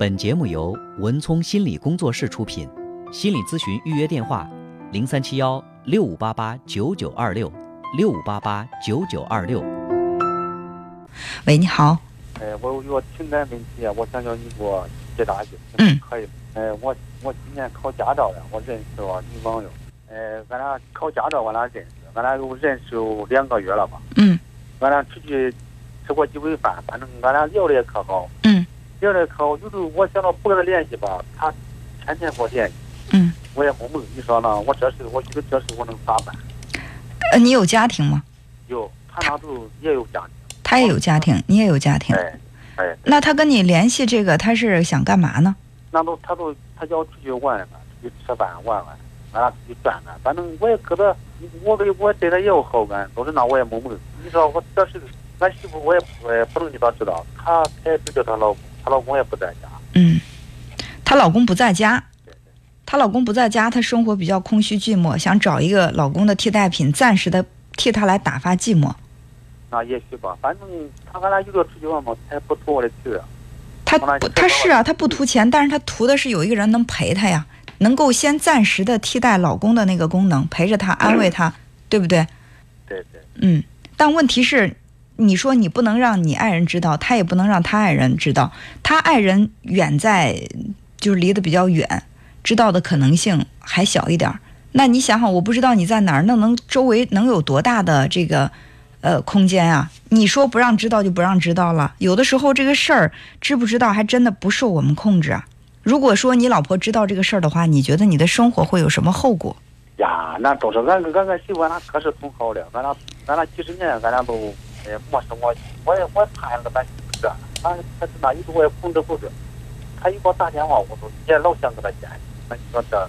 本节目由文聪心理工作室出品，心理咨询预约电话：零三七幺六五八八九九二六六五八八九九二六。喂，你好，哎，我有个情感问题啊，我想叫你给我解答一下，嗯可以吗？哎，我我今年考驾照了，我认识个女朋友，哎，俺俩考驾照，俺俩认识，俺俩有认识有两个月了吧？嗯俺俩出去吃过几回饭，反正俺俩聊的也可好，嗯聊的可好。有时候我想着不跟他联系吧，他天天给我联系，嗯，我也懵懵。你说呢？我这事我觉得这事我能咋办？呃，你有家庭吗？有，他那都也有家庭，他也有家庭，你也有家庭，哎哎，那他跟你联系这个，他是想干嘛呢？那都他都他叫我出去玩嘛，出去吃饭玩玩，俺俩出去转转，反正我也搁他，我对我对他也有好感，都是那我也懵懵。你说我这事俺媳妇，我也不也不能让她知道，她她也只叫她老公，她老公也不在家。嗯，她老公不在家，她老公不在家，她生活比较空虚寂寞，想找一个老公的替代品，暂时的替她来打发寂寞。那也许吧，反正他俺俩有个出去玩嘛，他也不图我的钱。他不，他是啊，他不图钱，但是他图的是有一个人能陪他呀，能够先暂时的替代老公的那个功能，陪着他，安慰他，对不对？对对，嗯，但问题是，你说你不能让你爱人知道，他也不能让他爱人知道，他爱人远在，就是离得比较远，知道的可能性还小一点儿。那你想想，我不知道你在哪儿，那能周围能有多大的这个呃空间啊？你说不让知道就不让知道了，有的时候这个事儿知不知道还真的不受我们控制啊。如果说你老婆知道这个事儿的话，你觉得你的生活会有什么后果？呀，那都是俺俺俺媳妇，俺俩可是挺好的，俺俩俺俩几十年，俺俩都哎没生过气。我也我怕那咱媳妇这样，他他是那有时候我也控制不住，他一给我打电话，我都也老想跟他见。那你说这，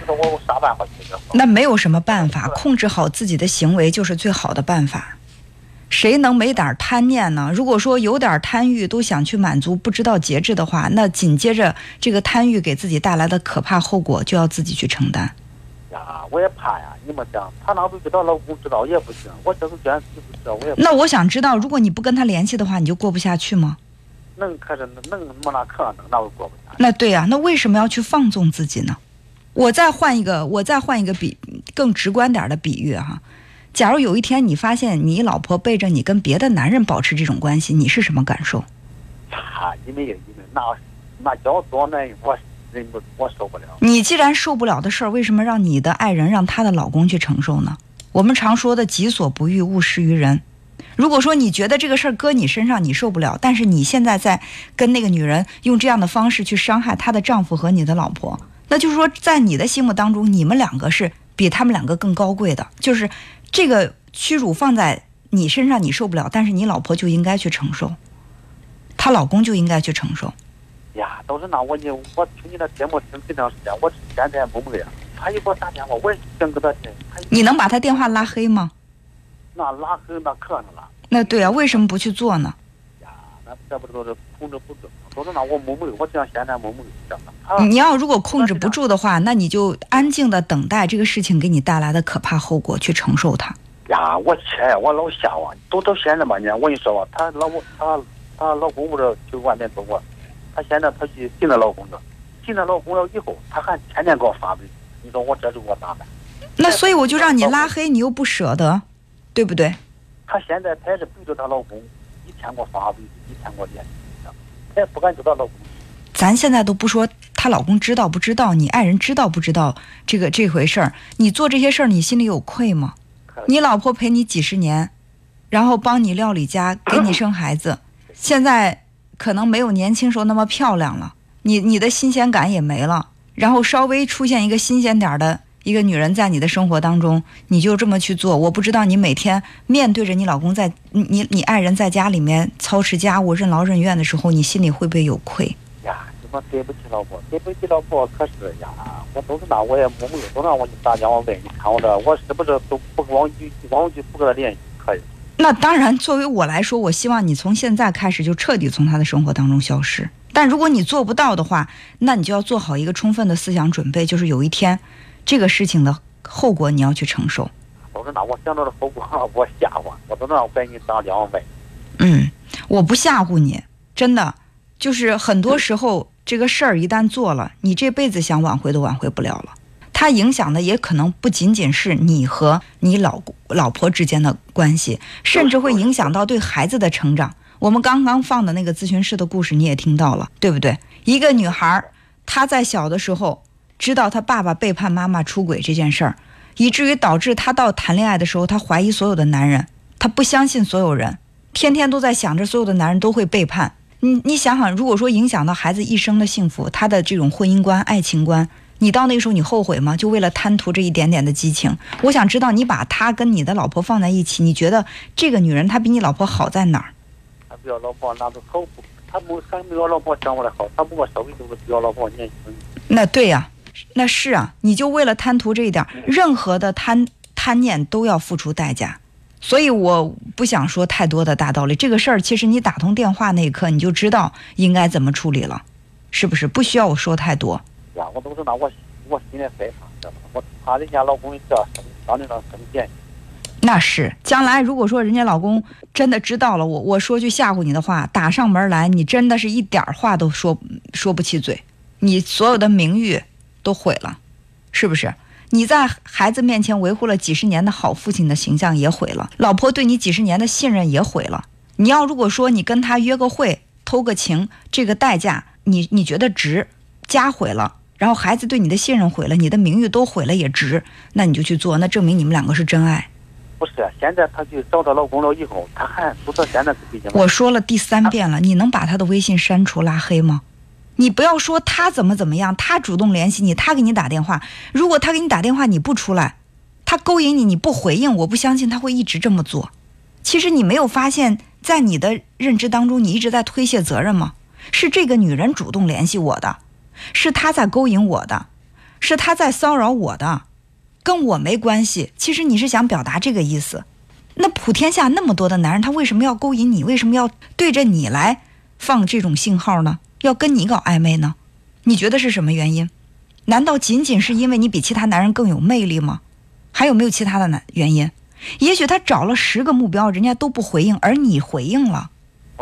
不知道我有啥办法？那没有什么办法，控制好自己的行为就是最好的办法。谁能没点儿贪念呢？如果说有点贪欲都想去满足，不知道节制的话，那紧接着这个贪欲给自己带来的可怕后果就要自己去承担。呀，我也怕呀，你们讲，她那都给她老公知道也不行，我这个这样媳妇知道我也那我想知道，如果你不跟他联系的话，你就过不下去吗？能可是能没那可能，那我过不下去。那对呀、那为什么要去放纵自己呢？我再换一个，我再换一个比更直观点的比喻哈、假如有一天你发现你老婆背着你跟别的男人保持这种关系，你是什么感受？呀，因为因为那那叫多难，我你既然受不了的事儿，为什么让你的爱人让她的老公去承受呢？我们常说的“己所不欲，勿施于人”。如果说你觉得这个事儿搁你身上你受不了，但是你现在在跟那个女人用这样的方式去伤害她的丈夫和你的老婆，那就是说在你的心目当中，你们两个是比他们两个更高贵的，就是这个屈辱放在你身上你受不了，但是你老婆就应该去承受，她老公就应该去承受。呀，都是那我你我听你的节目听挺长时间，我现在懵懵的。他一给我打电话，我也想给他听。他你能把他电话拉黑吗？那拉黑那可能了。那对啊，为什么不去做呢？呀，那这不都是控制不住？都是那我懵懵的，我这样现在懵懵的。你要如果控制不住的话，那你就安静的等待这个事情给你带来的可怕后果，去承受它。呀，我去，我老想啊，都到现在吧，你看我跟你说吧，她老公她她老公不是去外面做过，她现在她去进了老公了，进了老公了以后，她还天天给我发微信，你说我这是我咋办？那所以我就让你拉黑，你又不舍得，对不对？她现在她也是背着她老公，一天给我发微信，一天给我联系，她也不敢叫她老公。咱现在都不说她老公知道不知道，你爱人知道不知道这个这回事儿，你做这些事儿，你心里有愧吗？你老婆陪你几十年，然后帮你料理家，给你生孩子，现在可能没有年轻时候那么漂亮了，你你的新鲜感也没了，然后稍微出现一个新鲜点儿的一个女人在你的生活当中，你就这么去做。我不知道你每天面对着你老公在你你你爱人在家里面操持家务、任劳任怨的时候，你心里会不会有愧？呀，什么对不起老婆，对不起老婆，可是呀，我都是那我也懵懵的，都让我给你打电话问，你看我这，我是不是都不往去往去不跟他联系？可以。那当然，作为我来说，我希望你从现在开始就彻底从他的生活当中消失。但如果你做不到的话，那你就要做好一个充分的思想准备，就是有一天，这个事情的后果你要去承受。我说那我想到的后果，我吓唬，我都让我给你打电话问。嗯，我不吓唬你，真的，就是很多时候这个事儿一旦做了，你这辈子想挽回都挽回不了了。它影响的也可能不仅仅是你和你老老婆之间的关系，甚至会影响到对孩子的成长。我们刚刚放的那个咨询师的故事你也听到了，对不对？一个女孩，她在小的时候知道她爸爸背叛妈妈出轨这件事儿，以至于导致她到谈恋爱的时候，她怀疑所有的男人，她不相信所有人，天天都在想着所有的男人都会背叛。你你想想，如果说影响到孩子一生的幸福，他的这种婚姻观、爱情观。你到那个时候，你后悔吗？就为了贪图这一点点的激情？我想知道，你把他跟你的老婆放在一起，你觉得这个女人她比你老婆好在哪儿？他比我老婆那都好，他不还没我老婆长我的好，他不过稍微就是比我老婆年轻。那对呀，那是啊，你就为了贪图这一点，任何的贪贪念都要付出代价。所以我不想说太多的大道理。这个事儿其实你打通电话那一刻，你就知道应该怎么处理了，是不是？不需要我说太多。呀，我都是拿我我心里害怕，知道吗？我怕人家老公这样让你那生气。那是，将来如果说人家老公真的知道了，我我说句吓唬你的话，打上门来，你真的是一点话都说说不起嘴，你所有的名誉都毁了，是不是？你在孩子面前维护了几十年的好父亲的形象也毁了，老婆对你几十年的信任也毁了。你要如果说你跟他约个会偷个情，这个代价你你觉得值？家毁了。然后孩子对你的信任毁了，你的名誉都毁了也值，那你就去做，那证明你们两个是真爱。不是，现在她就找到老公了以后，她还不说现在是我说了第三遍了，你能把他的微信删除拉黑吗？你不要说他怎么怎么样，他主动联系你，他给你打电话，如果他给你打电话你不出来，他勾引你你不回应，我不相信他会一直这么做。其实你没有发现，在你的认知当中，你一直在推卸责任吗？是这个女人主动联系我的。是他在勾引我的，是他在骚扰我的，跟我没关系。其实你是想表达这个意思。那普天下那么多的男人，他为什么要勾引你？为什么要对着你来放这种信号呢？要跟你搞暧昧呢？你觉得是什么原因？难道仅仅是因为你比其他男人更有魅力吗？还有没有其他的男原因？也许他找了十个目标，人家都不回应，而你回应了。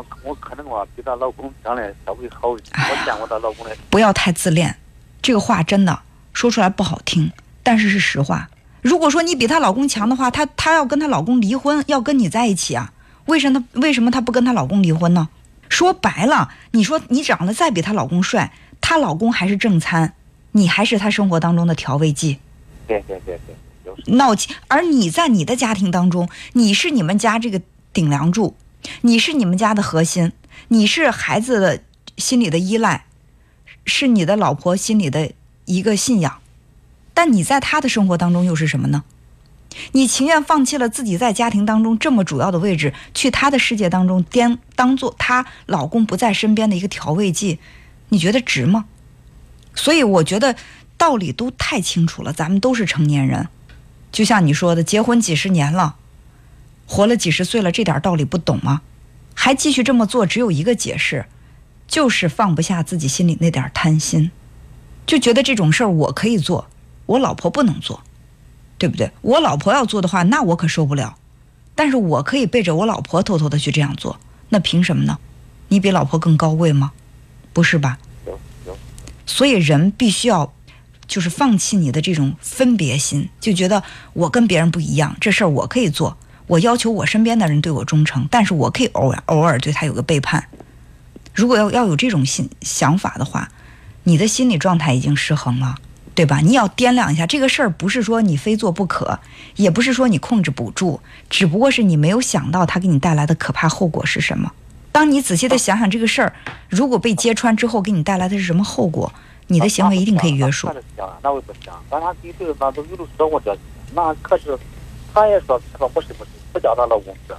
我我可能啊比她老公长得稍微好一点。我见过她老公的。不要太自恋，这个话真的说出来不好听，但是是实话。如果说你比她老公强的话，她她要跟她老公离婚，要跟你在一起啊？为什么为什么她不跟她老公离婚呢？说白了，你说你长得再比她老公帅，她老公还是正餐，你还是她生活当中的调味剂。对对对对，闹气。而你在你的家庭当中，你是你们家这个顶梁柱。你是你们家的核心，你是孩子的心里的依赖，是你的老婆心里的一个信仰，但你在他的生活当中又是什么呢？你情愿放弃了自己在家庭当中这么主要的位置，去他的世界当中颠当做他老公不在身边的一个调味剂，你觉得值吗？所以我觉得道理都太清楚了，咱们都是成年人，就像你说的，结婚几十年了。活了几十岁了，这点道理不懂吗？还继续这么做，只有一个解释，就是放不下自己心里那点贪心，就觉得这种事儿我可以做，我老婆不能做，对不对？我老婆要做的话，那我可受不了。但是我可以背着我老婆偷偷的去这样做，那凭什么呢？你比老婆更高贵吗？不是吧？所以人必须要，就是放弃你的这种分别心，就觉得我跟别人不一样，这事儿我可以做。我要求我身边的人对我忠诚，但是我可以偶尔偶尔对他有个背叛。如果要要有这种心想法的话，你的心理状态已经失衡了，对吧？你要掂量一下这个事儿，不是说你非做不可，也不是说你控制不住，只不过是你没有想到他给你带来的可怕后果是什么。当你仔细的想想这个事儿，如果被揭穿之后给你带来的是什么后果，你的行为一定可以约束。那我不想，但他对对那都有的说我这，那可是他也说他说不是不是。不叫她老公去，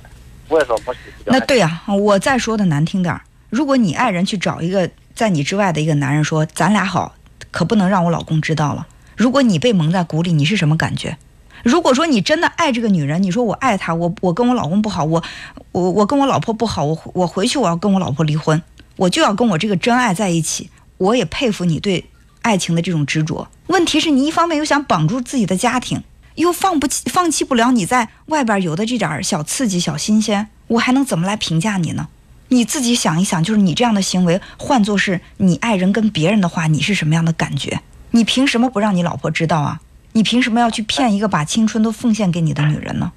我也说没事。那对呀，我再说的难听点儿，如果你爱人去找一个在你之外的一个男人说咱俩好，可不能让我老公知道了。如果你被蒙在鼓里，你是什么感觉？如果说你真的爱这个女人，你说我爱她，我我跟我老公不好，我我我跟我老婆不好，我我回去我要跟我老婆离婚，我就要跟我这个真爱在一起。我也佩服你对爱情的这种执着。问题是你一方面又想绑住自己的家庭。又放不弃，放弃不了你在外边有的这点小刺激、小新鲜，我还能怎么来评价你呢？你自己想一想，就是你这样的行为，换作是你爱人跟别人的话，你是什么样的感觉？你凭什么不让你老婆知道啊？你凭什么要去骗一个把青春都奉献给你的女人呢？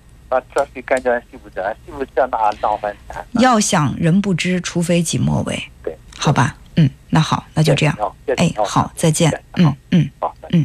要想人不知，除非己莫为。对，好吧，嗯，那好，那就这样。哎，好，再见。嗯嗯，好，嗯。